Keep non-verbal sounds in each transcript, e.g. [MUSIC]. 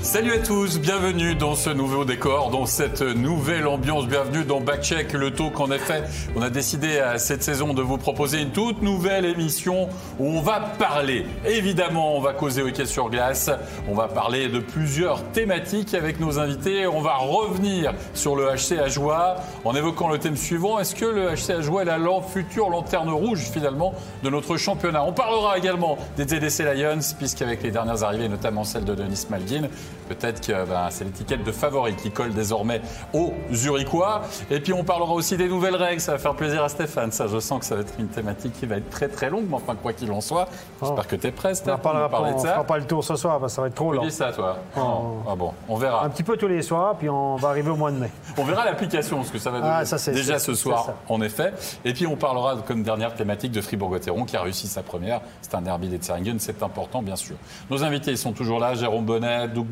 Salut à tous, bienvenue dans ce nouveau décor, dans cette nouvelle ambiance. Bienvenue dans Backcheck, le talk. En effet, on a décidé à cette saison de vous proposer une toute nouvelle émission où on va parler. Évidemment, on va causer hockey sur glace. On va parler de plusieurs thématiques avec nos invités. On va revenir sur le HC Ajoie en évoquant le thème suivant. Est-ce que le HC Ajoie est la future lanterne rouge finalement de notre championnat? On parlera également des TDC Lions, puisqu'avec les dernières arrivées, notamment celle de Denis Malguin, Peut-être que ben, c'est l'étiquette de favori qui colle désormais aux Zurichois. Et puis on parlera aussi des nouvelles règles. Ça va faire plaisir à Stéphane. Ça, je sens que ça va être une thématique qui va être très très longue. Mais enfin, quoi qu'il en soit, j'espère oh. que tu es prêt, Stéphane. On parlera pas, on fera pas le tour ce soir que ça va être trop long. Dis ça, toi oh. Ah bon, on verra. Un petit peu tous les soirs, puis on va arriver au mois de mai. On verra l'application, ce que ça va ah, donner. déjà ce soir, en effet. Et puis on parlera comme dernière thématique de Fribourg-Gotteron qui a réussi sa première. C'est un derby des Tseringen. C'est important, bien sûr. Nos invités, sont toujours là. Jérôme Bonnet, Doug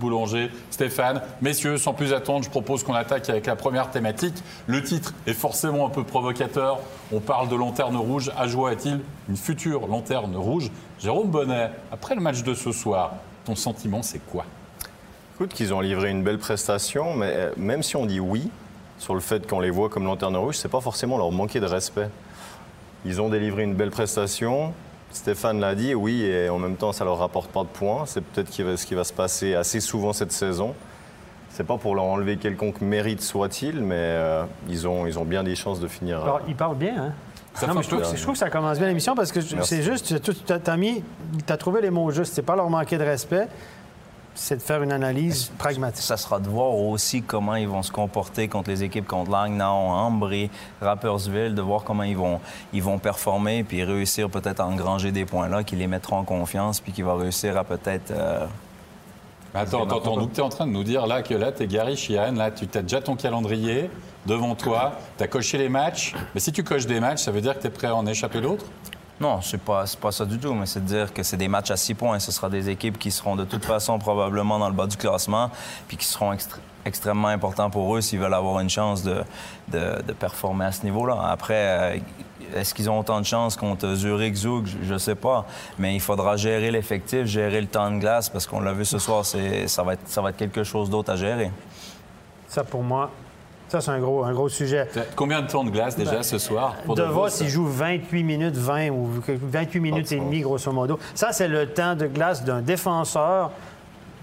Stéphane. Messieurs, sans plus attendre, je propose qu'on attaque avec la première thématique. Le titre est forcément un peu provocateur. On parle de lanterne rouge. À joie a-t-il une future lanterne rouge? Jérôme Bonnet, après le match de ce soir, ton sentiment, c'est quoi? Écoute, qu'ils ont livré une belle prestation, mais euh, même si on dit oui sur le fait qu'on les voit comme lanterne rouge, c'est pas forcément leur manquer de respect. Ils ont délivré une belle prestation. Stéphane l'a dit, oui, et en même temps, ça leur rapporte pas de points. C'est peut-être ce qui va se passer assez souvent cette saison. C'est pas pour leur enlever quelconque mérite soit-il, mais euh, ils, ont, ils ont bien des chances de finir. Alors, ils parlent bien, hein? je, trouve, que ça commence bien l'émission parce que c'est juste, tu as trouvé les mots justes. C'est pas leur manquer de respect, c'est de faire une analyse pragmatique. Ça sera de voir aussi comment ils vont se comporter contre les équipes contre Langnau, Ambry, Rappersville, de voir comment ils vont, ils vont performer puis réussir peut-être à engranger des points là qui les mettront en confiance puis qui va réussir à peut-être. Euh, attends, attends, tu es en train de nous dire là que là, tu es Gary Chian, là, tu as déjà ton calendrier devant toi, tu as coché les matchs. Mais si tu coches des matchs, ça veut dire que tu es prêt à en échapper d'autres? Non, c'est pas, pas ça du tout, mais c'est de dire que c'est des matchs à six points. Ce sera des équipes qui seront de toute façon probablement dans le bas du classement, puis qui seront extrêmement importants pour eux s'ils veulent avoir une chance de, performer à ce niveau-là. Après, euh, est-ce qu'ils ont autant de chance contre Zurich, Zug? Je ne sais pas. Mais il faudra gérer l'effectif, gérer le temps de glace, parce qu'on l'a vu ce soir, ça ça va être quelque chose d'autre à gérer. Ça, pour moi, ça, c'est un gros, un gros sujet. Combien de temps de glace déjà ce soir pour De Vos, il joue 28 minutes 20 ou 28 minutes et demie, grosso modo. Ça, c'est le temps de glace d'un défenseur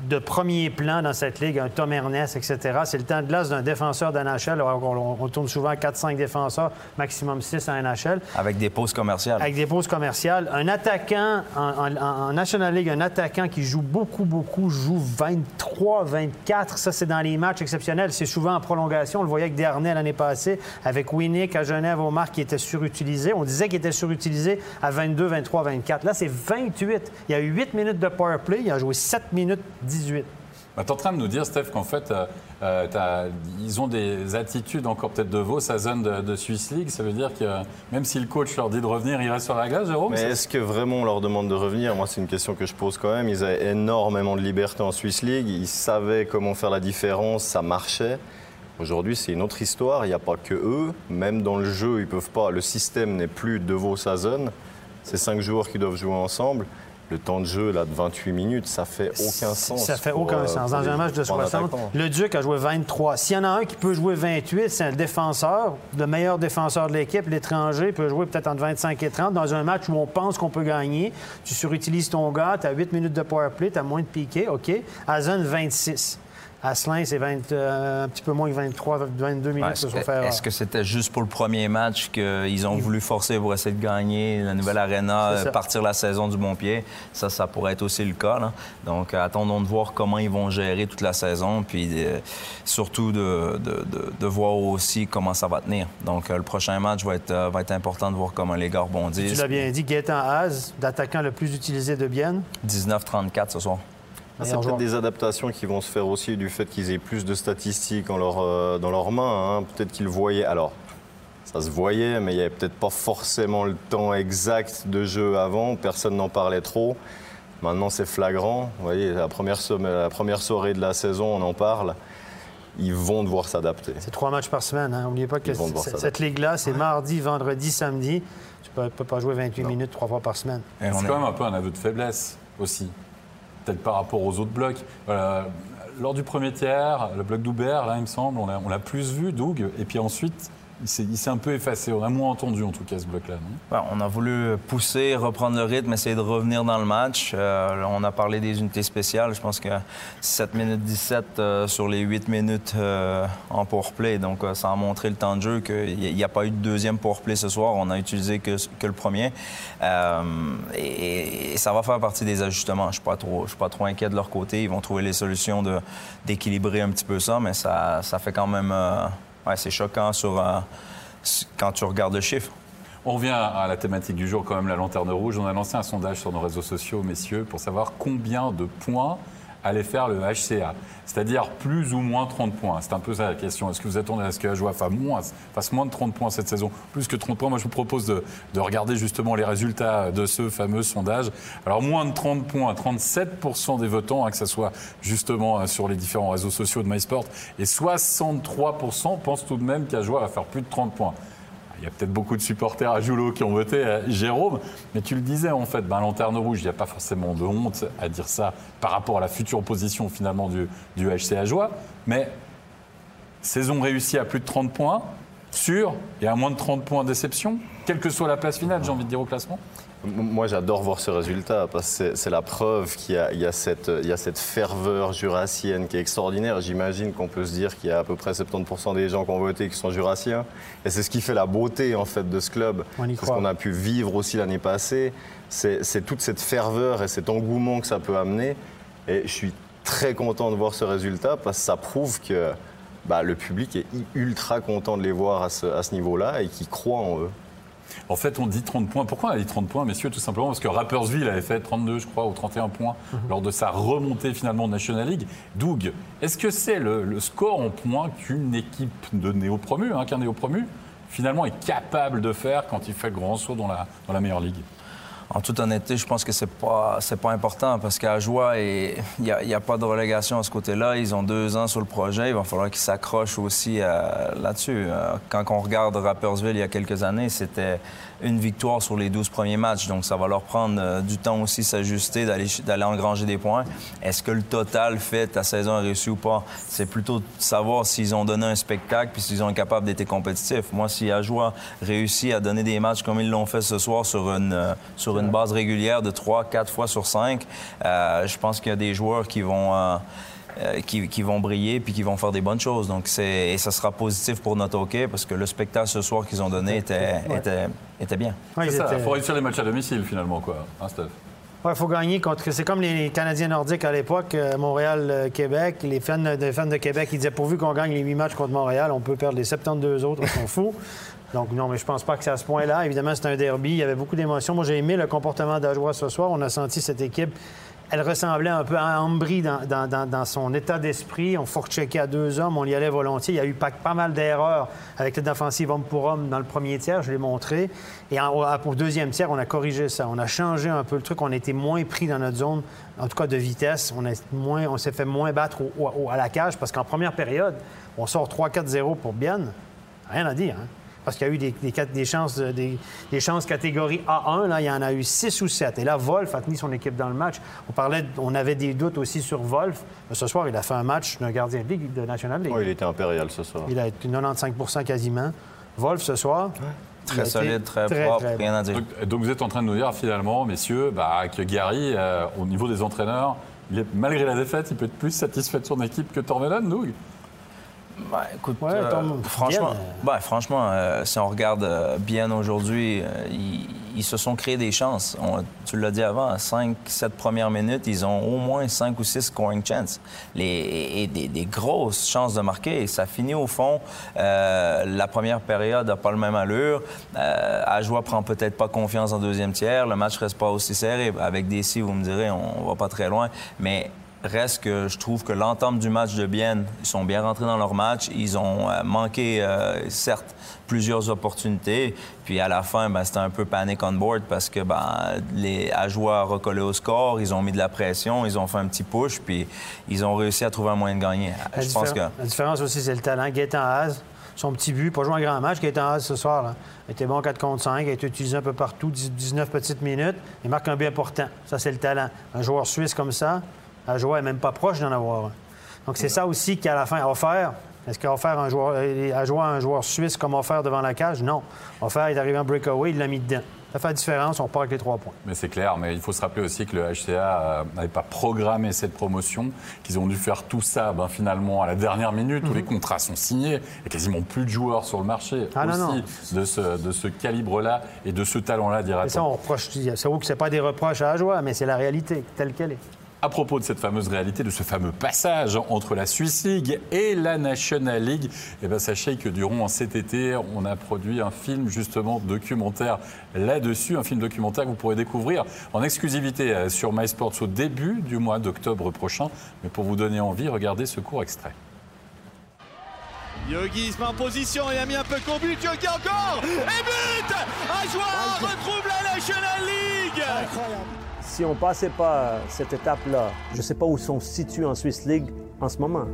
de premier plan dans cette ligue, un Tom Ernest, etc. C'est le temps de glace d'un défenseur d'NHL. On, on, tourne souvent 4-5 défenseurs, maximum 6 en NHL. Avec des pauses commerciales. Avec des pauses commerciales. Un attaquant en, National League, un attaquant qui joue beaucoup, beaucoup, joue 23, 24. Ça, c'est dans les matchs exceptionnels. C'est souvent en prolongation. On le voyait avec Dernay l'année passée, avec Winnick à Genève, Omar, qui était surutilisé. On disait qu'il était surutilisé à 22, 23, 24. Là, c'est 28. Il y a eu 8 minutes de power play. Il a joué 7 minutes 18. Bah, tu es en train de nous dire, Steph, qu'en fait, euh, euh, ils ont des attitudes encore peut-être de Vos à zone de, de, Swiss League. Ça veut dire que même si le coach leur dit de revenir, ils restent sur la glace, Jérôme Mais est-ce que vraiment on leur demande de revenir? Moi, c'est une question que je pose quand même. Ils avaient énormément de liberté en Swiss League. Ils savaient comment faire la différence. Ça marchait. Aujourd'hui, c'est une autre histoire. Il n'y a pas que eux. Même dans le jeu, ils peuvent pas. Le système n'est plus de Vos à zone. C'est cinq joueurs qui doivent jouer ensemble le temps de jeu là, de 28 minutes, ça fait aucun sens. Ça fait aucun sens. Dans un match de 60, le Duc a joué 23. S'il y en a un qui peut jouer 28, c'est un défenseur, le meilleur défenseur de l'équipe. L'étranger peut jouer peut-être entre 25 et 30. Dans un match où on pense qu'on peut gagner, tu surutilises ton gars, tu as 8 minutes de power play, tu as moins de piqué, OK. À zone 26. Asselin, c'est euh, un petit peu moins que 23, 22 minutes Est-ce que c'était juste pour le premier match qu'ils ont voulu forcer pour essayer de gagner la nouvelle arena, euh, partir la saison du bon pied? Ça, ça pourrait être aussi le cas. Donc, attendons de voir comment ils vont gérer toute la saison, puis euh, surtout de, voir aussi comment ça va tenir. Donc, le prochain match va être, va être important de voir comment les gars rebondissent. Tu l'as bien dit, Gaëtan Haas, d'attaquant le plus utilisé de Bienne. 19-34 ce soir. Ah, c'est peut-être des adaptations qui vont se faire aussi du fait qu'ils aient plus de statistiques euh, dans leurs mains. Hein. Peut-être qu'ils voyaient. Alors, ça se voyait, mais il n'y avait peut-être pas forcément le temps exact de jeu avant. Personne n'en parlait trop. Maintenant, c'est flagrant. Vous voyez, la première, la première soirée de la saison, on en parle. Ils vont devoir s'adapter. C'est trois matchs par semaine. N'oubliez hein. pas que cette ligue-là, c'est mardi, vendredi, samedi. Tu ne peux, pas jouer 28 minutes trois fois par semaine. C'est quand même un peu un aveu de faiblesse aussi peut-être par rapport aux autres blocs. lors du premier tiers, le bloc d'Oubert, là, il me semble, on l'a plus vu, Doug. Et puis ensuite, il s'est un peu effacé. On a moins entendu, en tout cas, ce bloc-là, Bon, on a voulu pousser, reprendre le rythme, essayer de revenir dans le match. Euh, on a parlé des unités spéciales. Je pense que 7 minutes 17 euh, sur les 8 minutes euh, en powerplay. Donc, euh, ça a montré le temps de jeu qu'il n'y a pas eu de deuxième powerplay ce soir. On a utilisé que, le premier. Et, ça va faire partie des ajustements. Je ne suis, pas trop- inquiet de leur côté. Ils vont trouver les solutions d'équilibrer un petit peu ça. Mais ça fait quand même... c'est choquant euh, quand tu regardes le chiffre. On revient à la thématique du jour, quand même, la lanterne rouge. On a lancé un sondage sur nos réseaux sociaux, messieurs, pour savoir combien de points allait faire le HCA. C'est-à-dire plus ou moins 30 points. C'est un peu ça la question. Est-ce que vous attendez à ce que la fasse moins, fasse moins de 30 points cette saison Plus que 30 points, moi je vous propose de, de regarder justement les résultats de ce fameux sondage. Alors moins de 30 points, 37% des votants, hein, que ce soit justement euh, sur les différents réseaux sociaux de MySport, et 63% pensent tout de même qu'Ajoie va faire plus de 30 points. Il y a peut-être beaucoup de supporters à Joulot qui ont voté à Jérôme, mais tu le disais en fait, ben, lanterne rouge, il n'y a pas forcément de honte à dire ça par rapport à la future position finalement du, du HC Ajoie, mais saison réussie à plus de 30 points, sûr, et à moins de 30 points déception, quelle que soit la place finale, j'ai envie de dire au classement. Moi, j'adore voir ce résultat parce que c'est- la preuve qu'il y, a- y cette- il y a cette ferveur jurassienne qui est extraordinaire. J'imagine qu'on peut se dire qu'il y a à peu près 70% des gens qui ont voté qui sont jurassiens. Et c'est ce qui fait la beauté en fait de ce club. On y C'est ce qu'on a pu vivre aussi l'année passée. C'est c'est toute cette ferveur et cet engouement que ça peut amener. Et je suis très content de voir ce résultat parce que ça prouve que bah, le public est ultra content de les voir à ce, à ce niveau-là et qui croit en eux. En fait, on dit 30 points. Pourquoi on a dit 30 points, messieurs Tout simplement parce que Rappersville avait fait 32, je crois, ou 31 points lors de sa remontée finalement de National League. Doug, est-ce que c'est le, le score en points qu'une équipe de néo-promu, hein, qu'un néo-promu, finalement est capable de faire quand il fait le grand saut dans la, dans la meilleure ligue? En toute honnêteté, je pense que c'est pas pas important parce qu'à Joie, il n'y a, pas de relégation à ce côté-là. Ils ont deux ans sur le projet. Il va falloir qu'ils s'accrochent aussi euh, là-dessus. Euh, quand on regarde Rappersville il y a quelques années, c'était une victoire sur les 12 premiers matchs. Donc, ça va leur prendre euh, du temps aussi s'ajuster, d'aller engranger des points. Est-ce que le total fait ta saison réussie ou pas? C'est plutôt de savoir s'ils ont donné un spectacle puis s'ils ont été capables d'être compétitifs. Moi, si Ajoie réussit à donner des matchs comme ils l'ont fait ce soir sur une, sur une base régulière de 3, 4 fois sur 5, euh, je pense qu'il y a des joueurs qui vont... euh, euh, qui, qui vont briller puis qui vont faire des bonnes choses. Donc, c'est, et ça sera positif pour notre hockey parce que le spectacle ce soir qu'ils ont donné était, était, était bien. Ouais, ça, il étaient- faut réussir les matchs à domicile finalement, quoi. Hein, Steph? Il faut gagner contre. C'est comme les Canadiens nordiques à l'époque, euh, Montréal-Québec. Les fans, de, fans de Québec, ils disaient pourvu qu'on gagne les huit matchs contre Montréal, on peut perdre les 72 autres, on s'en fout. Donc, non, mais je pense pas que c'est à ce point-là. Évidemment, c'est un derby. Il y avait beaucoup d'émotions. Moi, j'ai aimé le comportement d'Ajoie ce soir. On a senti cette équipe. Elle ressemblait un peu à Ambry dans, dans- son état d'esprit. On fourcheckait à deux hommes, on y allait volontiers. Il y a eu pas, mal d'erreurs avec l'aide offensive homme pour homme dans le premier tiers, je l'ai montré. Et en- au, au deuxième tiers, on a corrigé ça. On a changé un peu le truc. On était moins pris dans notre zone, en tout cas de vitesse. On, moins- on s'est fait moins battre à la cage parce qu'en première période, on sort 3-4-0 pour Bienne. Rien à dire. hein. Parce qu'il y a eu des, des quatre- des chances, de- des, des chances catégorie A1, là, il y en a eu 6 ou 7. Et là, Wolf a tenu son équipe dans le match. On, parlait, on avait des doutes aussi sur Wolf. Mais ce soir, il a fait un match d'un gardien de Ligue de National League. Ouais, il était impérial ce soir. Il a été 95 quasiment. Wolf, ce soir. Très solide, très, très, propre, très rien à dire. donc, donc vous êtes en train de nous dire finalement, messieurs, bah, que Gary, euh, au niveau des entraîneurs, il est, malgré la défaite, il peut être plus satisfait de son équipe que Tormelan, Doug Ben, écoute, Ouais, euh, franchement, bien, euh. franchement euh, si on regarde euh, bien aujourd'hui, ils, ils se sont créés des chances. On- tu l'as dit avant, 5, 7 premières minutes, ils ont au moins 5 ou 6 scoring chances. Les, et des, des grosses chances de marquer. Et ça finit au fond. la première période n'a pas le même allure. Ajoie prend peut-être pas confiance en deuxième tiers. Le match reste pas aussi serré. Avec des si, vous me direz, on, va pas très loin. Mais Reste que je trouve que l'entente du match de Bienne, ils sont bien rentrés dans leur match. Ils ont euh, manqué, euh, certes, plusieurs opportunités. Puis à la fin, ben, c'était un peu panic on board parce que ben, les Ajoie recollé au score, ils ont mis de la pression, ils ont fait un petit push, puis ils ont réussi à trouver un moyen de gagner. La, Je pense que. différen- la différence aussi, c'est le talent. Gaëtan Haas, son petit but, pas joué un grand match. Gaëtan Haas, ce soir, là, était bon 4 contre 5, a été utilisé un peu partout, 10 19 petites minutes. Il marque un but important. Ça, c'est le talent. Un joueur suisse comme ça, à jouer, n'est même pas proche d'en avoir un. Donc, c'est ça aussi qu'à la fin a offert. Est-ce qu'il a offert un joueur, a joué un joueur suisse comme offert devant la cage? Non. Offert est arrivé en breakaway, il l'a mis dedans. Ça fait la différence, on repart avec les trois points. Mais c'est clair, mais il faut se rappeler aussi que le HCA euh, n'avait pas programmé cette promotion, qu'ils ont dû faire tout ça ben, finalement à la dernière minute, où les contrats sont signés, et quasiment plus de joueurs sur le marché Ah, non, aussi non. de ce, de ce calibre-là et de ce talent-là, dira-t-on. ça, on reproche. C'est vrai que c'est pas des reproches à la joie, mais c'est la réalité telle qu'elle est. À propos de cette fameuse réalité, de ce fameux passage entre la Swiss League et la National League, eh ben, sachez que durant cet été, on a produit un film justement documentaire là-dessus, un film documentaire que vous pourrez découvrir en exclusivité euh, sur MySports au début du mois d'octobre prochain. Mais pour vous donner envie, regardez ce court extrait. Yogi se met en position, il a mis un peu but, Yogi encore. Et but. Un joueur retrouve la National League Si on passait pas cette étape-là, je ne sais pas où sont situés en Swiss League en ce moment.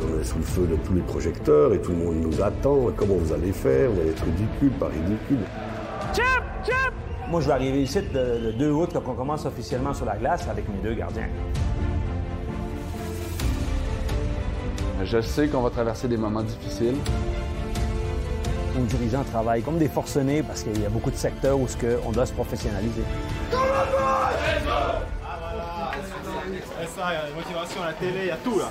On est sous le feu de tous les projecteurs et tout le monde nous attend. Comment vous allez faire? Vous allez être ridicule, pas ridicule. Moi, je vais arriver ici le, le 2 août, quand on commence officiellement sur la glace avec mes deux gardiens. Je sais qu'on va traverser des moments difficiles. Nos dirigeants travaillent comme des forcenés parce qu'il y a beaucoup de secteurs où que on doit se professionnaliser. là.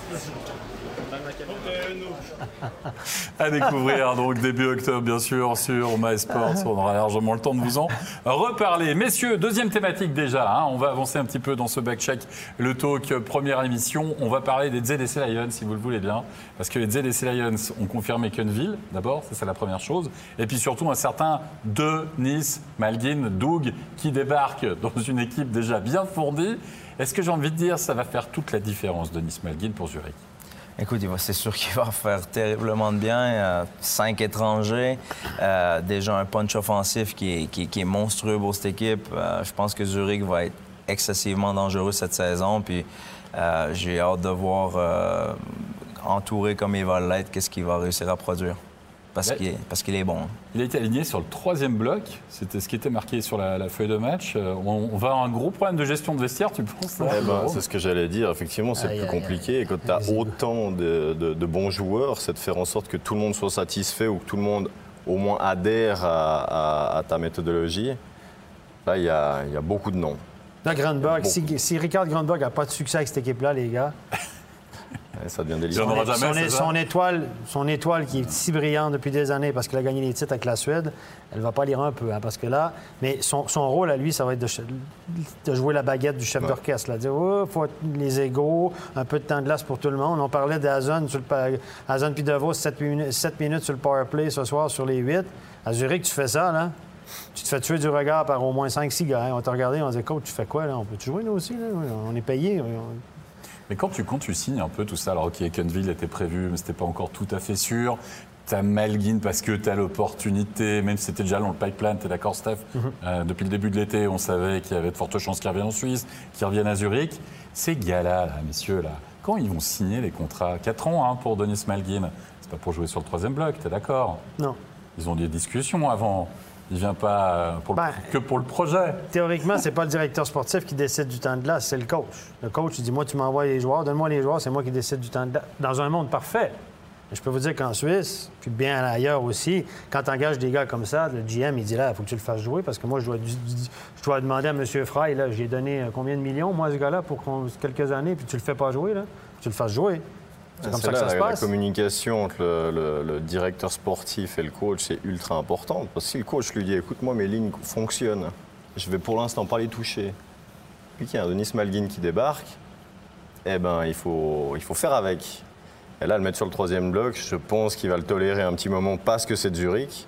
[LAUGHS] À découvrir donc début octobre, bien sûr, sur MySports. On aura largement le temps de vous en reparler. Messieurs, deuxième thématique déjà. hein. On va avancer un petit peu dans ce backcheck, le talk, euh, première émission. On va parler des ZDC Lions, si vous le voulez bien. Parce que les ZDC Lions ont confirmé Kenville, d'abord, ça c'est la première chose. Et puis surtout un certain Denis Malguin, Doug, qui débarque dans une équipe déjà bien fournie. Est-ce que j'ai envie de dire, ça va faire toute la différence, Denis Malguin, pour Zurich? Écoute, c'est sûr qu'il va faire terriblement de bien. Euh, cinq étrangers, euh, déjà un punch offensif qui est, monstrueux pour cette équipe. Euh, je pense que Zurich va être excessivement dangereux cette saison. Puis j'ai hâte de voir, entouré comme il va l'être, qu'est-ce qu'il va réussir à produire. Parce Ouais. qu'il est, parce qu'il est bon. Il a été aligné sur le troisième bloc. C'était ce qui était marqué sur la, la feuille de match. Euh, On, on va avoir un gros problème de gestion de vestiaire, tu penses hein, Eh ben, c'est ce que j'allais dire. Effectivement, c'est plus aïe, compliqué. Et quand tu as autant de, de- de bons joueurs, c'est de faire en sorte que tout le monde soit satisfait ou que tout le monde au moins adhère à, à- à ta méthodologie. Là, il y a, il y a beaucoup de noms. Là, Beaucoup. si, si Ricard Grunberg n'a pas de succès avec cette équipe-là, les gars, ça devient jamais, son, ça? son étoile, son étoile qui est si brillante depuis des années parce qu'elle a gagné les titres avec la Suède, elle va pas lire un peu, hein, parce que là, mais son, son rôle à lui, ça va être de, jouer la baguette du chef Ouais. d'orchestre, là, dire oh, faut être les égaux, un peu de temps de glace pour tout le monde. On parlait d'Azon sur le Azon puis Devos 7 minutes, 7 minutes sur le power play ce soir sur les 8. À Zurich, tu fais ça, là? Tu te fais tuer du regard par au moins 5-6 gars. hein. On t'a regardé, on dit coach, tu fais quoi là? On peut-tu jouer nous aussi là? On est payé. on- Mais quand tu, quand tu signes un peu tout ça, alors ok, Kenville était prévu, mais c'était pas encore tout à fait sûr. T'as Malguin parce que t'as l'opportunité, même si c'était déjà dans le pipeline, t'es d'accord, Steph? Euh, Depuis le début de l'été, on savait qu'il y avait de fortes chances qu'ils reviennent en Suisse, qu'ils reviennent à Zurich. Ces gars-là, là, messieurs, là, quand ils vont signer les contrats 4 ans hein, pour Denis Malguin, c'est pas pour jouer sur le troisième bloc, t'es d'accord? Non. Ils ont des discussions avant. Il vient pas euh, pour le- Ben, que pour le projet. Théoriquement, c'est pas le directeur sportif qui décide du temps de glace, c'est le coach. Le coach, il dit Moi, tu m'envoies les joueurs, donne-moi les joueurs, c'est moi qui décide du temps de glace. Dans un monde parfait. Je peux vous dire qu'en Suisse, puis bien ailleurs aussi, quand tu engages des gars comme ça, le GM, il dit là, il faut que tu le fasses jouer parce que moi, je dois, je dois demander à M. Fry, là, j'ai donné euh, combien de millions, moi, ce gars-là, pour qu'on- quelques années, puis tu le fais pas jouer, là. Tu le fasses jouer. C'est comme ça que ça se la, la passe. communication entre le, le- le directeur sportif et le coach, c'est ultra important. Parce que si le coach lui dit, écoute, moi, mes lignes fonctionnent, je vais pour l'instant pas les toucher. Puis qu'il y a un Denis Malguin qui débarque, eh ben, il faut, il faut faire avec. Et là, le mettre sur le troisième bloc, je pense qu'il va le tolérer un petit moment parce que c'est de Zurich.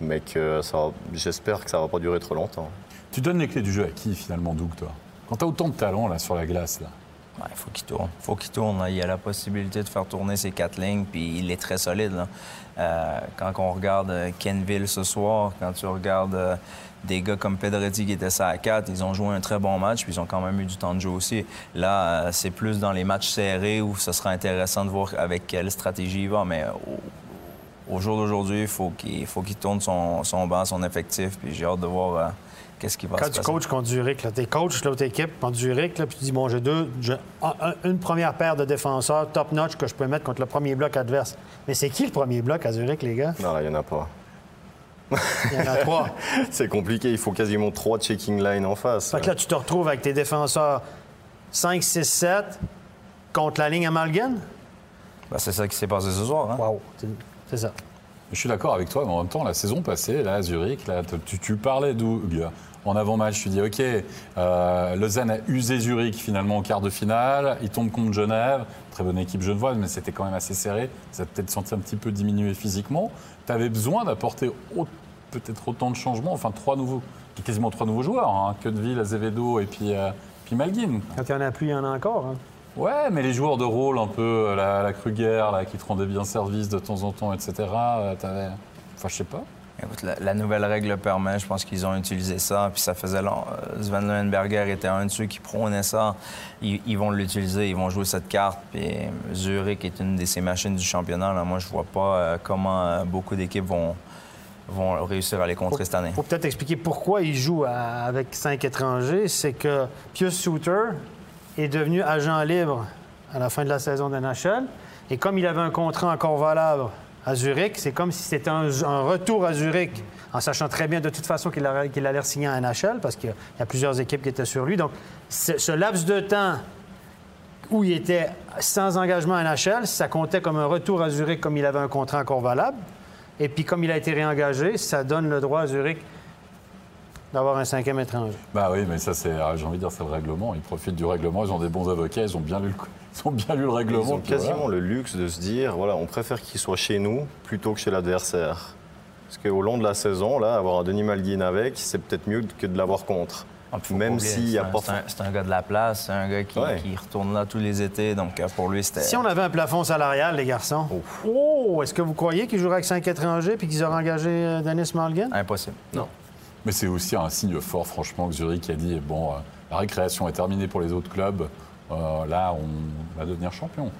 Mais que j'espère que ça va pas durer trop longtemps. Tu donnes les clés du jeu à qui finalement, Doug, toi? Quand t'as autant de talent là sur la glace, là. Il faut qu'il tourne. Il faut qu'il tourne. là. Il y a la possibilité de faire tourner ses quatre lignes, puis il est très solide. Euh, quand on regarde euh, Kenville ce soir, quand tu regardes euh, des gars comme Pedretti qui étaient ça à 4, ils ont joué un très bon match, puis ils ont quand même eu du temps de jeu aussi. Là, c'est plus dans les matchs serrés où ce sera intéressant de voir avec quelle stratégie il va, mais au jour d'aujourd'hui, il faut qu'il faut qu'il tourne son, son banc, son effectif, puis j'ai hâte de voir qu'est-ce qui va Quand se tu passer? coaches contre Zurich, là, t'es coach de l'autre équipe contre Zurich, là, puis tu dis, bon, j'ai deux, j'ai un- un- une première paire de défenseurs top-notch que je peux mettre contre le premier bloc adverse. Mais c'est qui le premier bloc à Zurich, les gars? Non, là, il n'y en a pas. Il [LAUGHS] y en a trois. [LAUGHS] C'est compliqué, il faut quasiment trois checking lines en face. Fait que là, tu te retrouves avec tes défenseurs 5, 6, 7 contre la ligne Amalgam. Ben, c'est ça qui s'est passé ce soir. Hein? Wow, c'est- c'est ça. Je suis d'accord avec toi, mais en même temps, la saison passée, là, à Zurich, là, tu, tu parlais d'Oug. En avant-match, tu dis, OK, euh, Lausanne a usé Zurich finalement au quart de finale. Il tombe contre Genève. Très bonne équipe genevoise, mais c'était quand même assez serré. Ça a peut-être senti un petit peu diminué physiquement. Tu avais besoin d'apporter peut-être autant de changements, enfin trois nouveaux, quasiment trois nouveaux joueurs, hein, Azevedo et puis, euh, puis Malguin. Quand il n'y en a plus, il y en a encore. hein. Ouais, mais les joueurs de rôle, un peu euh, la, la Kruger, là, qui te rendaient bien service de temps en temps, etc. euh, t'avais... Enfin, je sais pas. Écoute, la, nouvelle règle le permet. Je pense qu'ils ont utilisé ça. Puis ça faisait long. euh, Sven Leuenberger était un de ceux qui prônaient ça. Ils, ils vont l'utiliser. Ils vont jouer cette carte. Puis Zurich est une de ces machines du championnat. Là. Moi, je vois pas euh, comment euh, beaucoup d'équipes vont, vont réussir à les contrer cette année. Faut peut-être expliquer pourquoi il joue à- avec cinq étrangers. C'est que Pius Souter est devenu agent libre à la fin de la saison de NHL. Et comme il avait un contrat encore valable à Zurich, c'est comme si c'était un, retour à Zurich, en sachant très bien de toute façon qu'il aurait- qu'il allait signer à NHL, parce qu'il y a- plusieurs équipes qui étaient sur lui. Donc, ce laps de temps où il était sans engagement à NHL, ça comptait comme un retour à Zurich comme il avait un contrat encore valable. Et puis, comme il a été réengagé, ça donne le droit à Zurich d'avoir un cinquième étranger. Bah oui, mais ça, c'est, ah, j'ai envie de dire, c'est le règlement. Ils profitent du règlement, ils ont des bons avocats, ils ont bien lu le, [LAUGHS] ils ont bien lu le règlement. Ils ont puis voilà. quasiment le luxe de se dire, voilà, on préfère qu'il soit chez nous plutôt que chez l'adversaire. Parce qu'au long de la saison, là, avoir un Denis Malguin avec, c'est peut-être mieux que de l'avoir contre. Ah, Même s'il c'est a un- pas... C'est un, c'est un gars de la place. C'est un gars qui, Ouais. qui retourne là tous les étés. Donc, euh, pour lui, c'était... Si on avait un plafond salarial, les garçons, oh, est-ce que vous croyez qu'ils joueraient avec cinq étrangers puis qu'ils auraient engagé euh, Dennis Malgin? Impossible. Mais c'est aussi un signe fort, franchement, que Zurich a dit bon, euh, la récréation est terminée pour les autres clubs. euh, là, on va devenir champion.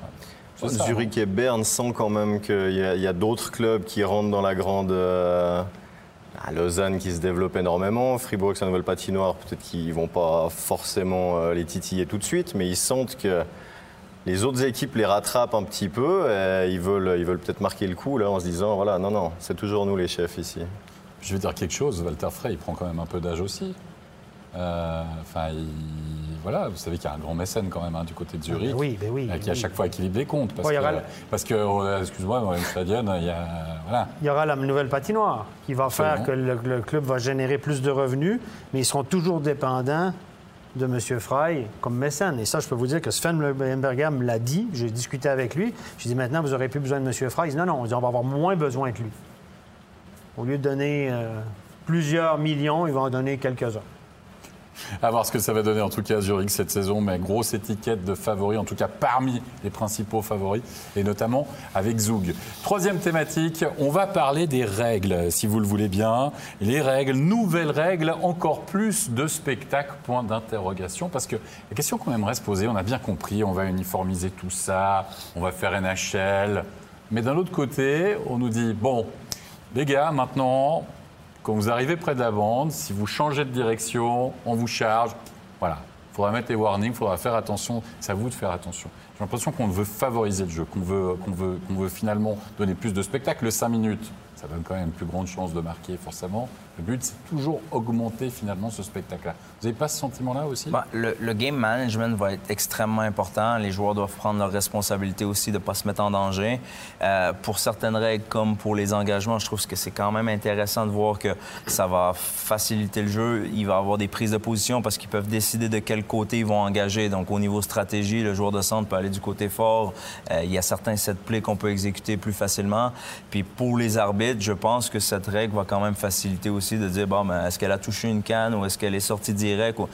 Ça, Zurich et Berne sentent quand même qu'il y a, d'autres clubs qui rentrent dans la grande... euh, à Lausanne qui se développe énormément, Fribourg sa nouvelle patinoire, peut-être qu'ils vont pas forcément les titiller tout de suite, mais ils sentent que les autres équipes les rattrapent un petit peu et ils veulent, ils veulent peut-être marquer le coup là en se disant voilà non non c'est toujours nous les chefs ici. Je vais dire quelque chose, Walter Frey, il prend quand même un peu d'âge aussi. Euh, Enfin, il- voilà, vous savez qu'il y a un grand mécène quand même hein, du côté de Zurich. Ben oui, ben oui, qui à oui. chaque fois équilibre les comptes. Parce Bon, il y que, parce euh, excuse-moi, stadion, il y a. Voilà. Il y aura la nouvelle patinoire qui va faire que le, le club va générer plus de revenus, mais ils seront toujours dépendants de M. Frey comme mécène. Et ça, je peux vous dire que Sven Leuenberger me l'a dit. J'ai discuté avec lui. J'ai dit maintenant, vous n'aurez plus besoin de M. Frey. Il dit non, non, on va avoir moins besoin de lui. Au lieu de donner euh, plusieurs millions, ils vont en donner quelques-uns. À voir ce que ça va donner en tout cas à Zurich cette saison, mais grosse étiquette de favori, en tout cas parmi les principaux favoris, et notamment avec Zoug. Troisième thématique, on va parler des règles, si vous le voulez bien. Les règles, nouvelles règles, encore plus de spectacles, point d'interrogation, parce que la question qu'on aimerait se poser, on a bien compris, on va uniformiser tout ça, on va faire NHL, mais d'un autre côté, on nous dit, bon, les gars, maintenant, quand vous arrivez près de la bande, si vous changez de direction, on vous charge. Voilà. Il faudra mettre les warnings, il faudra faire attention. C'est à vous de faire attention. J'ai l'impression qu'on veut favoriser le jeu, qu'on veut, veut, veut finalement donner plus de spectacle. Le 5 minutes, ça donne quand même une plus grande chance de marquer, forcément. Le but, c'est toujours augmenter finalement ce spectacle-là. Vous n'avez pas ce sentiment-là aussi? Ben, le, game management va être extrêmement important. Les joueurs doivent prendre leur responsabilité aussi de ne pas se mettre en danger. Euh, pour certaines règles, comme pour les engagements, je trouve que c'est quand même intéressant de voir que ça va faciliter le jeu. Il va y avoir des prises de position parce qu'ils peuvent décider de quel côté ils vont engager. Donc, au niveau stratégie, le joueur de centre peut aller du côté fort. Euh, il y a certains set plays qu'on peut exécuter plus facilement. Puis, pour les arbitres, je pense que cette règle va quand même faciliter aussi de dire, bon, est-ce qu'elle a touché une canne ou est-ce qu'elle est sortie direct? Ou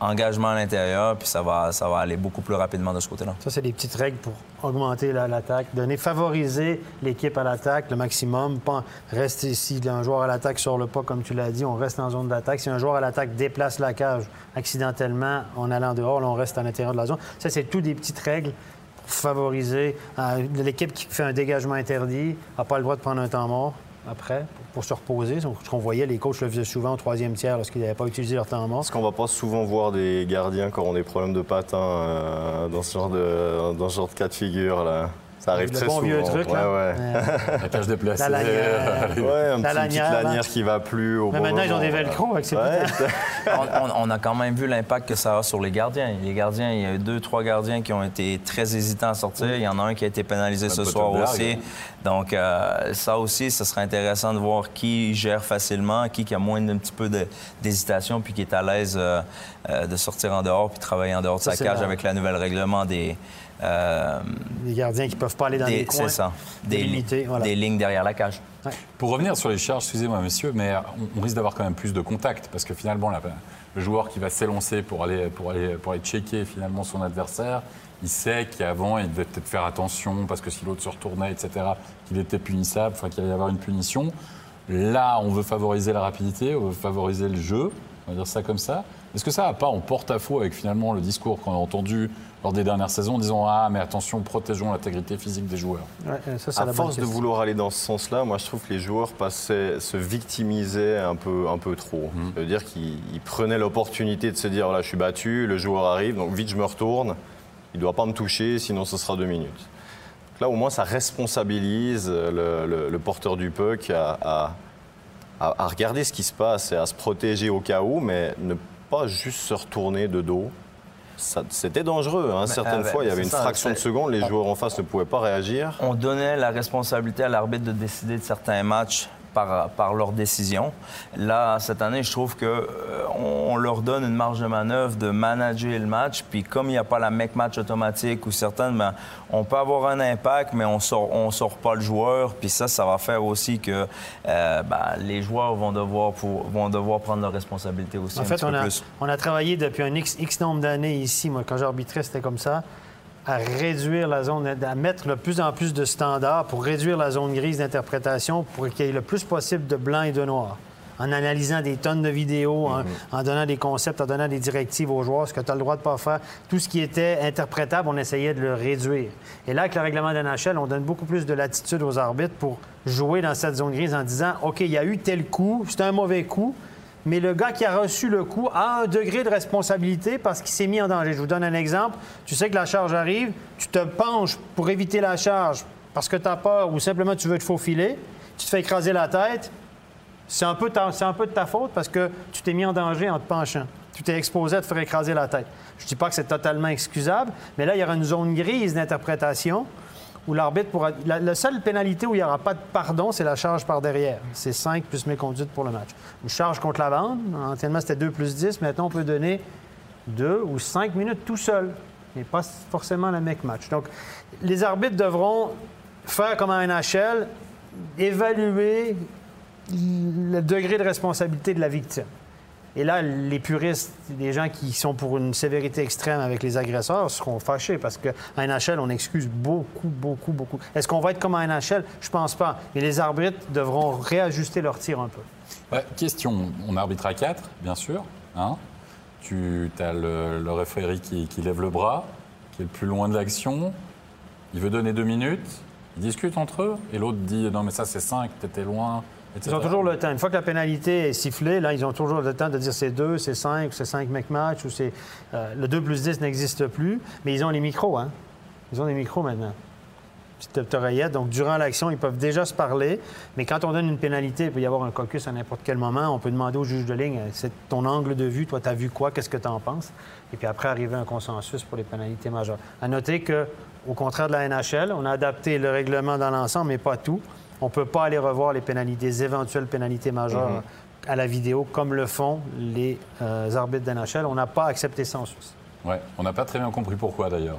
engagement à l'intérieur, puis ça va, ça va aller beaucoup plus rapidement de ce côté-là. Ça, c'est des petites règles pour augmenter la- l'attaque, donner, favoriser l'équipe à l'attaque le maximum. Pas rester si un joueur à l'attaque sort le pas, comme tu l'as dit, on reste en zone d'attaque. Si un joueur à l'attaque déplace la cage accidentellement en allant dehors, là, on reste à l'intérieur de la zone. Ça, c'est tout des petites règles favoriser. euh, L'équipe qui fait un dégagement interdit n'a pas le droit de prendre un temps mort après pour, se reposer. Ce qu'on voyait, les coachs le faisaient souvent au troisième tiers lorsqu'ils n'avaient pas utilisé leur temps mort. Est-ce qu'on va pas souvent voir des gardiens qui auront des problèmes de patins euh, dans, ce genre de, dans ce genre de cas de figure là Ça arrive Le très bon souvent. vieux truc, ouais, là. ouais. Euh, [LAUGHS] La. La lanière. Ouais, un La petit, une petite lanière, là. lanière qui va plus au Mais bon maintenant, ils ont des velcro avec ces Ouais. [LAUGHS] on, on- on a quand même vu l'impact que ça a sur les gardiens. Les gardiens, il y a eu deux, trois gardiens qui ont été très hésitants à sortir. Il y en a un qui a été pénalisé ce soir aussi. Donc, euh, ça aussi, ce serait intéressant de voir qui gère facilement, qui, qui a moins d'un petit peu de- d'hésitation, puis qui est à l'aise euh, euh, de sortir en dehors puis travailler en dehors de Ça, sa cage la- avec la nouvelle règlement des. Euh, Les gardiens qui ne peuvent pas aller dans les des- coins. c'est ça. Des, voilà. des lignes derrière la cage. Pour revenir sur les charges, excusez-moi monsieur, mais on, on risque d'avoir quand même plus de contact parce que finalement, la- le joueur qui va s'élancer pour aller, pour, aller, pour aller checker finalement son adversaire, il sait qu'avant, il devait peut-être faire attention parce que si l'autre se retournait, etc., qu'il était punissable, enfin qu'il allait y avoir une punition. Là, on veut favoriser la rapidité, on veut favoriser le jeu, on va dire ça comme ça. Est-ce que ça va pas en porte-à-faux avec finalement le discours qu'on a entendu lors des dernières saisons en disant Ah, mais attention, protégeons l'intégrité physique des joueurs Ouais, ça, c'est la À force de question. vouloir aller dans ce sens-là, moi je trouve que les joueurs passaient, se victimisaient un peu, un peu trop. Ça veut dire qu'ils ils prenaient l'opportunité de se dire voilà, je suis battu, le joueur arrive, donc vite je me retourne, il ne doit pas me toucher, sinon ce sera deux minutes. Donc là, au moins, ça responsabilise le, le- le porteur du puck à, à- à- à regarder ce qui se passe et à se protéger au cas où, mais ne pas juste se retourner de dos. C'était dangereux. hein. Certaines euh, fois, il y avait une ça, fraction de seconde, les joueurs en face ne pouvaient pas réagir. on donnait la responsabilité à l'arbitre de décider de certains matchs par, par leur décision. Là, cette année, je trouve que euh, on, leur donne une marge de manœuvre de manager le match. Puis comme il n'y a pas la make match automatique ou certaines, ben, on peut avoir un impact, mais on sort, on sort pas le joueur. Puis ça, ça va faire aussi que euh, ben, les joueurs vont devoir, pour- vont devoir prendre leurs responsabilités aussi En un fait, petit on peu a, plus. on a travaillé depuis un X, X nombre d'années ici. Moi, quand j'arbitrais, c'était comme ça. À réduire la zone, à mettre de plus en plus de standards pour réduire la zone grise d'interprétation pour qu'il y ait le plus possible de blanc et de noir. En analysant des tonnes de vidéos, en, en donnant des concepts, en donnant des directives aux joueurs, ce que tu as le droit de pas faire. Tout ce qui était interprétable, on essayait de le réduire. Et là, avec le règlement de NHL, on donne beaucoup plus de latitude aux arbitres pour jouer dans cette zone grise en disant OK, il y a eu tel coup, c'était un mauvais coup, mais le gars qui a reçu le coup a un degré de responsabilité parce qu'il s'est mis en danger. Je vous donne un exemple. Tu sais que la charge arrive, tu te penches pour éviter la charge parce que tu as peur ou simplement tu veux te faufiler, tu te fais écraser la tête. C'est un, peu de ta faute parce que tu t'es mis en danger en te penchant. Tu t'es exposé à te faire écraser la tête. Je ne dis pas que c'est totalement excusable, mais là, il y aura une zone grise d'interprétation où l'arbitre pourra. La, la seule pénalité où il n'y aura pas de pardon, c'est la charge par derrière. C'est 5 plus méconduite pour le match. Une charge contre la bande, anciennement c'était 2 plus 10, maintenant on peut donner 2 ou 5 minutes tout seul, mais pas forcément le mec match. Donc, les arbitres devront faire comme un NHL, évaluer le degré de responsabilité de la victime. Et là, les puristes, les gens qui sont pour une sévérité extrême avec les agresseurs seront fâchés parce qu'en NHL, on excuse beaucoup, beaucoup, beaucoup. Est-ce qu'on va être comme en NHL? Je pense pas. Mais les arbitres devront réajuster leur tir un peu. Question, on arbitre à 4, bien sûr. Hein tu as le, le référé qui, qui lève le bras, qui est le plus loin de l'action. Il veut donner deux minutes. Ils discutent entre eux. Et l'autre dit Non, mais ça, c'est 5, t'étais loin. Ils ont toujours le temps. Une fois que la pénalité est sifflée, là, ils ont toujours le temps de dire c'est 2, c'est 5, c'est 5 mec match ou c'est. euh, le 2 plus 10 n'existe plus. Mais ils ont les micros, hein? Ils ont des micros maintenant. Petite oreillette. Donc, durant l'action, ils peuvent déjà se parler. Mais quand on donne une pénalité, il peut y avoir un caucus à n'importe quel moment. On peut demander au juge de ligne euh, c'est ton angle de vue. Toi, tu as vu quoi? Qu'est-ce que tu en penses? Et puis après, arriver à un consensus pour les pénalités majeures. À noter que, au contraire de la NHL, on a adapté le règlement dans l'ensemble, mais pas tout. On ne peut pas aller revoir les pénalités, les éventuelles pénalités majeures à la vidéo, comme le font les euh, arbitres de NHL. On n'a pas accepté ça en Suisse. Ouais, on n'a pas très bien compris pourquoi d'ailleurs.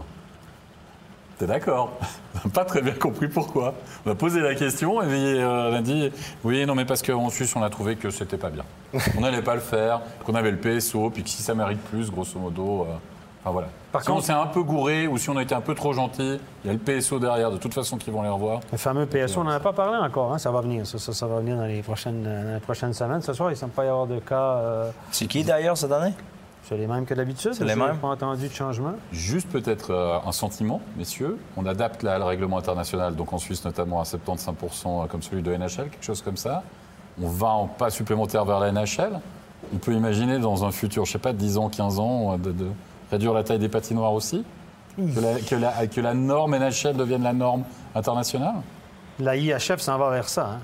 T'es d'accord? On [LAUGHS] n'a pas très bien compris pourquoi. On a posé la question et puis, euh, on a dit oui, non, mais parce qu'en Suisse, on a trouvé que c'était pas bien. [LAUGHS] On n'allait pas le faire, qu'on avait le PSO, puis que si ça mérite plus, grosso modo. euh, Enfin voilà. Par si on contre- s'est un peu gouré ou si on a été un peu trop gentil, il y a le PSO derrière, de toute façon, qui vont les revoir. Le fameux PSO, on n'en a pas parlé encore. hein. Ça va venir. Ça, ça, ça va venir dans les prochaines, euh, dans les prochaines semaines. Ce soir, il ne semble pas y avoir de cas. euh, C'est qui d'ailleurs cette année? C'est les mêmes que d'habitude. C'est les mêmes. pas entendu de changement? Juste peut-être euh, un sentiment, messieurs. On adapte là, le règlement international, donc en Suisse notamment à 75% comme celui de NHL, quelque chose comme ça. On va en pas supplémentaire vers la NHL. On peut imaginer dans un futur, je sais pas, 10 ans, 15 ans, euh, de, de réduire la taille des patinoires aussi que la, que, la, que la norme NHL devienne la norme internationale? La IHF s'en va vers ça. hein.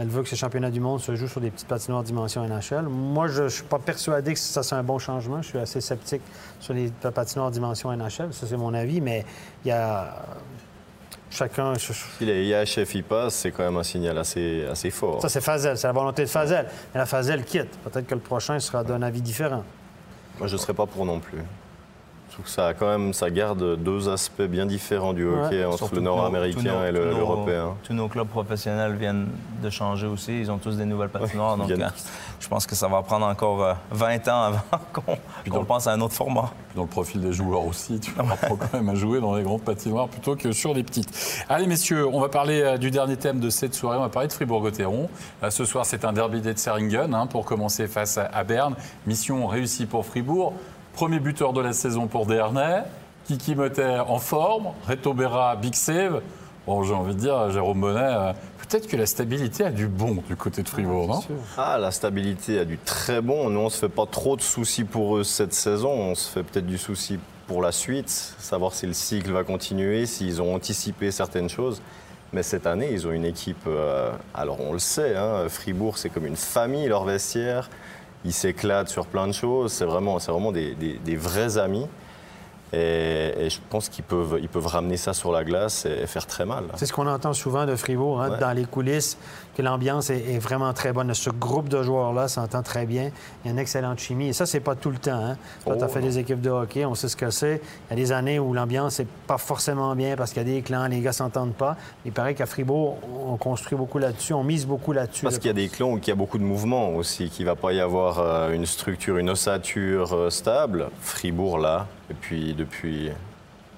Elle veut que ces championnats du monde se jouent sur des petites patinoires dimension NHL. Moi, je ne suis pas persuadé que ça, c'est un bon changement. Je suis assez sceptique sur les patinoires dimension NHL. Ça, c'est mon avis. Mais il y a. Chacun. Si les IHF y passent, c'est quand même un signal assez, assez fort. Ça, c'est Fazel. C'est la volonté de Fazel. Mais la Fazel quitte. Peut-être que le prochain sera d'un avis différent. Moi, je ne serais pas pour non plus. Trouve que ça, a quand même, ça garde deux aspects bien différents du hockey entre le nord-américain et le- tous l'européen. Tous nos clubs professionnels viennent de changer aussi. Ils ont tous des nouvelles patinoires. donc, viennent euh, je pense que ça va prendre encore euh, 20 ans avant [LAUGHS] qu'on pense à un autre format. Dans le profil des joueurs aussi, tu apprends [LAUGHS] quand même à jouer dans les grandes patinoires plutôt que sur les petites. Allez messieurs, on va parler euh, du dernier thème de cette soirée, on va parler de Fribourg-Gotteron. Euh, ce soir c'est un derby d'Etzaringen hein, pour commencer face à Berne. Mission réussie pour Fribourg. Premier buteur de la saison pour Dernay. Kiki Motter en forme. Reto Berra, big save. Bon, j'ai envie de dire, Jérôme Bonnet, euh, peut-être que la stabilité a du bon du côté de Fribourg, non Ah, la stabilité a du très bon. Nous, on ne se fait pas trop de soucis pour eux cette saison. On se fait peut-être du souci pour la suite, savoir si le cycle va continuer, s'ils ont anticipé certaines choses. Mais cette année, ils ont une équipe. euh, alors, on le sait, hein, Fribourg, c'est comme une famille, leur vestiaire. Ils s'éclatent sur plein de choses. C'est vraiment, c'est vraiment des, vrais amis. Et, et je pense qu'ils peuvent, ils peuvent ramener ça sur la glace et, faire très mal. C'est ce qu'on entend souvent de Fribourg, hein, Ouais. dans les coulisses, que l'ambiance est, est vraiment très bonne. Ce groupe de joueurs-là s'entend très bien. Il y a une excellente chimie. Et ça, c'est pas tout le temps. Hein. Toi, tu as Oh, fait non. des équipes de hockey, on sait ce que c'est. Il y a des années où l'ambiance n'est pas forcément bien parce qu'il y a des clans, les gars s'entendent pas. Il paraît qu'à Fribourg, on construit beaucoup là-dessus, on mise beaucoup là-dessus. Parce qu'il y a des clans où il y a beaucoup de mouvements aussi, qu'il ne va pas y avoir euh, une structure, une ossature euh, stable. Fribourg, là, et puis depuis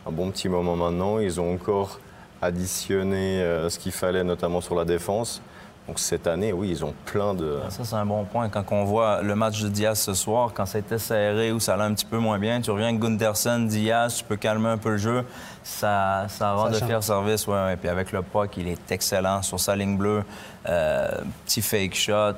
un bon petit moment maintenant, ils ont encore additionné euh, ce qu'il fallait, notamment sur la défense. Donc cette année, oui, ils ont plein de... Ça, c'est un bon point. Quand on voit le match de Diaz ce soir, quand ça a été serré ou ça allait un petit peu moins bien, tu reviens avec Gunderson, Diaz, tu peux calmer un peu le jeu. Ça, ça rend Ça de change. fiers services. Ouais, ouais. Puis avec le puck, il est excellent sur sa ligne bleue. Euh, petit fake shot.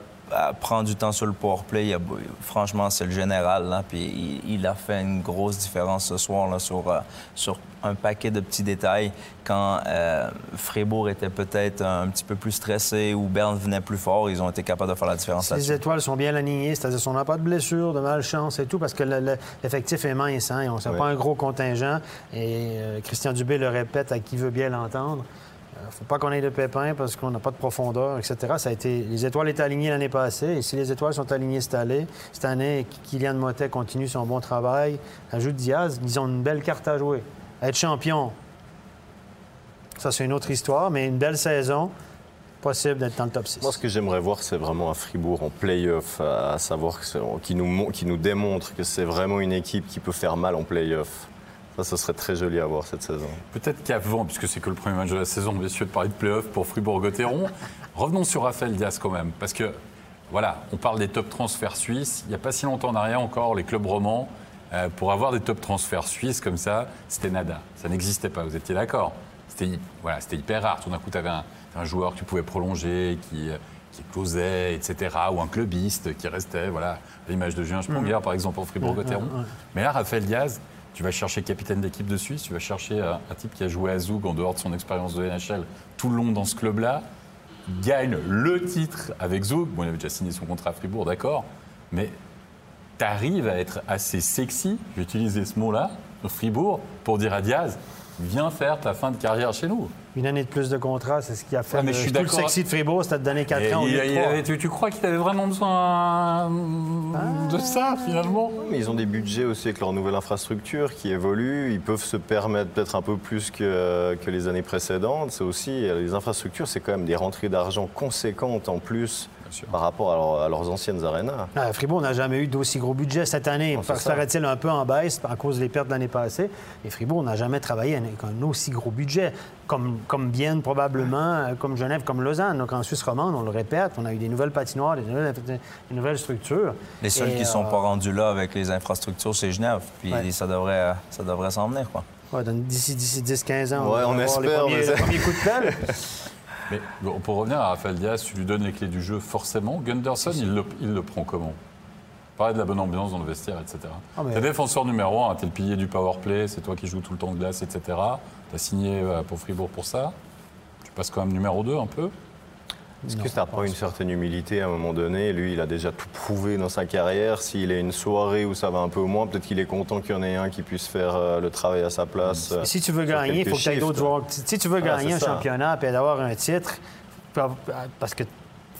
Prend du temps sur le power play. Il a- franchement, c'est le général. Là, puis il, il a fait une grosse différence ce soir là, sur, euh, sur un paquet de petits détails. Quand euh, Fribourg était peut-être un petit peu plus stressé ou Berne venait plus fort, ils ont été capables de faire la différence les étoiles sont bien alignées, c'est-à-dire qu'on n'a pas de blessures, de malchance et tout, parce que le- le- l'effectif est mince. Hein, et on n'a pas un gros contingent. Et euh, Christian Dubé le répète à qui veut bien l'entendre. Il ne faut pas qu'on ait de pépins parce qu'on n'a pas de profondeur, etc. Ça. Les étoiles étaient alignées l'année passée. Et si les étoiles sont alignées cette année, cette année Kylian Motet continue son bon travail, ajoute Diaz, ils ont une belle carte à jouer. Être champion, ça c'est une autre histoire, mais une belle saison, possible d'être dans le top 6. Moi, ce que j'aimerais voir, c'est vraiment un Fribourg en play-off, à à savoir qui nous, nous démontre que c'est vraiment une équipe qui peut faire mal en play-off. Ça, ce serait très joli à voir cette saison. Peut-être qu'avant, puisque c'est que le premier match de la saison, messieurs, de parler de play-off pour Fribourg-Gotteron, revenons sur Raphaël Diaz quand même. Parce que, voilà, on parle des top transferts suisses. Il n'y a pas si longtemps en arrière encore, les clubs romans, euh, pour avoir des top transferts suisses comme ça, c'était nada. Ça n'existait pas, vous étiez d'accord C'était voilà, c'était hyper rare. Tout d'un coup, tu avais un, un joueur que tu pouvais prolonger, qui, euh, qui closait, etc. Ou un clubiste qui restait, voilà, l'image de Julien Sponger, par exemple, pour Fribourg-Gotteron. Mais là, Raphaël Diaz, tu vas chercher capitaine d'équipe de Suisse, tu vas chercher euh, un type qui a joué à Zoug en dehors de son expérience de NHL tout le long dans ce club-là, gagne le titre avec Zoug. Bon, il avait déjà signé son contrat à Fribourg, d'accord, mais tu arrives à être assez sexy, j'ai utilisé ce mot-là, Fribourg, pour dire à Diaz, viens faire ta fin de carrière chez nous. Une année de plus de contrat, c'est ce qui a fait Ouais, mais le, je suis tout le sexy de Fribourg, c'était de donner 4 Et ans au il- lieu de il trois. avait- tu, tu crois qu'il avait vraiment besoin de ça, finalement? Mais ils ont des budgets aussi avec leur nouvelle infrastructure qui évolue. Ils peuvent se permettre peut-être un peu plus que, que les années précédentes. C'est aussi, les infrastructures, c'est quand même des rentrées d'argent conséquentes en plus par rapport à, leur- à leurs anciennes arénas. Ah, Fribourg n'a jamais eu d'aussi gros budget cette année. Non, c'est ça. Serait-il un peu en baisse à cause des pertes de l'année passée? Et Fribourg n'a jamais travaillé avec un aussi gros budget, comme, comme Bienne probablement, euh, comme Genève, comme Lausanne. Donc en Suisse romande, on le répète, on a eu des nouvelles patinoires, des nouvelles, des nouvelles structures. Les seuls Et, qui ne sont euh, pas rendus là avec les infrastructures, c'est Genève. Puis Ouais. ça devrait, ça devrait s'en venir. Quoi. ouais, D'ici d'ici 10-15 ans, Ouais, va on avoir les espère, premiers, mais le c'est- premier coup de pelle. [LAUGHS] Mais pour revenir à Raphaël Diaz, tu lui donnes les clés du jeu forcément. Gunderson, il le, il le prend comment? Parler de la bonne ambiance dans le vestiaire, etc. Ah, mais- T'es défenseur numéro un, t'es le pilier du power play, c'est toi qui joues tout le temps de glace, etc. T'as signé euh, pour Fribourg pour ça. Tu passes quand même numéro 2 un peu? Est-ce que tu n'as pas une certaine humilité à un moment donné? Lui, il a déjà tout prouvé dans sa carrière. S'il a une soirée où ça va un peu moins, peut-être qu'il est content qu'il y en ait un qui puisse faire euh, le travail à sa place. euh, Si tu veux gagner, il faut que tu aies d'autres joueurs. Si tu veux Voilà, gagner un ça. championnat et d'avoir un titre, parce que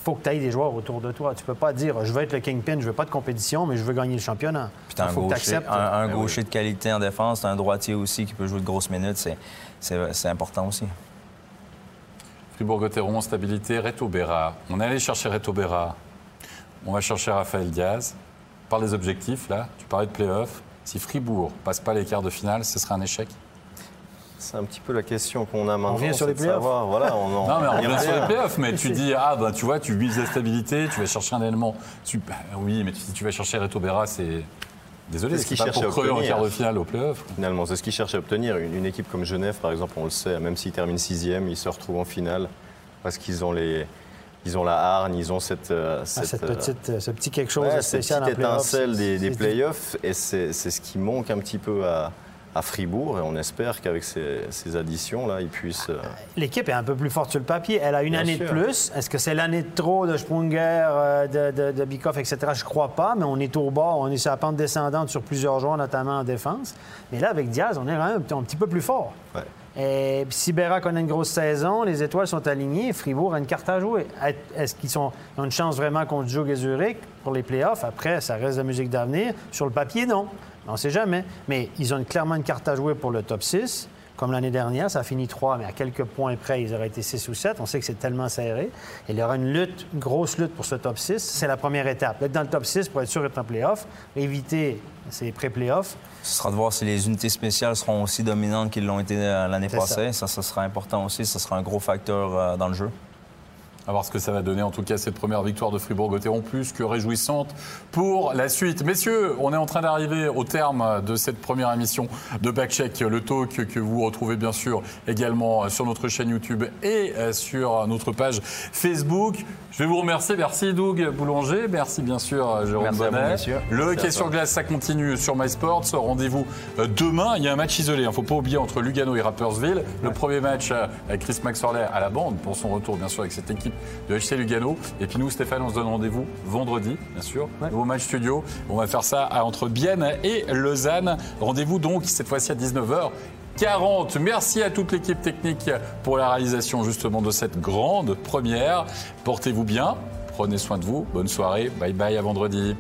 faut que tu aies des joueurs autour de toi. Tu peux pas dire je veux être le kingpin, je veux pas de compétition, mais je veux gagner le championnat. Puis Il un faut que tu gaucher, acceptes. un, un Ben gaucher de qualité en défense, t'as un droitier aussi qui peut jouer de grosses minutes. C'est important aussi. Fribourg-Gotteron, stabilité, Reto Berra. On est allé chercher Reto Berra. On va chercher Raphaël Diaz. Par les objectifs, là, tu parlais de play-off. Si Fribourg passe pas les quarts de finale, ce sera un échec. C'est un petit peu la question qu'on a maintenant. revient sur les playoffs. Voilà, on en- [LAUGHS] Non, mais on revient sur les playoffs, mais tu [LAUGHS] dis, ah, ben, tu vois, tu mises la stabilité, tu vas chercher un élément. Tu- bah, oui, mais si tu vas chercher Reto Berra, c'est. Désolé, C'est ce qu'il pas cherche pour à en obtenir. quart de finale au playoff. Finalement, c'est ce qu'ils cherchent à obtenir. Une, une équipe comme Genève, par exemple, on le sait, même s'ils terminent sixième, ils se retrouvent en finale parce qu'ils ont les, ils ont la hargne, ils ont cette, euh, Ah, cette, cette euh, petite, euh, ce petit quelque chose ouais, de cette spécial petite en étincelle des, des C'est- playoffs, et c'est c'est ce qui manque un petit peu à, à Fribourg. Et on espère qu'avec ces, ces additions-là, ils puissent. euh, L'équipe est un peu plus forte sur le papier. Elle a une Bien année sûr. de plus. Est-ce que c'est l'année de trop de Sprunger, euh, de, de, de Bikoff, etc.? Je crois pas, mais on est au bas. On est sur la pente descendante sur plusieurs joueurs, notamment en défense. Mais là, avec Diaz, on est quand même un petit- peu plus fort. ouais. Et si connaît une grosse saison, les étoiles sont alignées, Fribourg a une carte à jouer. Est-ce qu'ils ont une chance vraiment contre Zug et Zurich pour les playoffs? Après, ça reste de la musique d'avenir. Sur le papier, non. On ne sait jamais. Mais ils ont une- clairement une carte à jouer pour le top 6. Comme l'année dernière, ça a fini 3, mais à quelques points près, ils auraient été 6 ou 7. On sait que c'est tellement serré. Et il y aura une lutte, une grosse lutte pour ce top 6. C'est la première étape. Être dans le top 6 pour être sûr d'être en playoff, éviter ces pré-playoffs. Ce sera de voir si les unités spéciales seront aussi dominantes qu'ils l'ont été euh, l'année passée. Ça. ça, sera important aussi. Ça sera un gros facteur euh, dans le jeu. À voir ce que ça va donner, en tout cas, cette première victoire de Fribourg-Gotteron, plus que réjouissante pour la suite. Messieurs, on est en train d'arriver au terme de cette première émission de Backcheck, le talk que vous retrouvez bien sûr également sur notre chaîne YouTube et sur notre page Facebook. Je vais vous remercier. Merci Doug Boulanger. Merci bien sûr Jérôme Merci vous, Bonnet. messieurs. Le Merci hockey sur glace, ça continue sur MySports. Rendez-vous euh, demain. Il y a un match isolé. Il ne faut pas oublier entre Lugano et Rappersville. Le premier match euh, avec Chris Maxorley à la bande pour son retour, bien sûr, avec cette équipe de HC Lugano. Et puis nous, Stéphane, on se donne rendez-vous vendredi, bien sûr. Nouveau match studio. On va faire ça entre Bienne et Lausanne. Rendez-vous donc cette fois-ci à 19h. 40. Merci à toute l'équipe technique pour la réalisation justement de cette grande première. Portez-vous bien, prenez soin de vous, bonne soirée, bye bye à vendredi.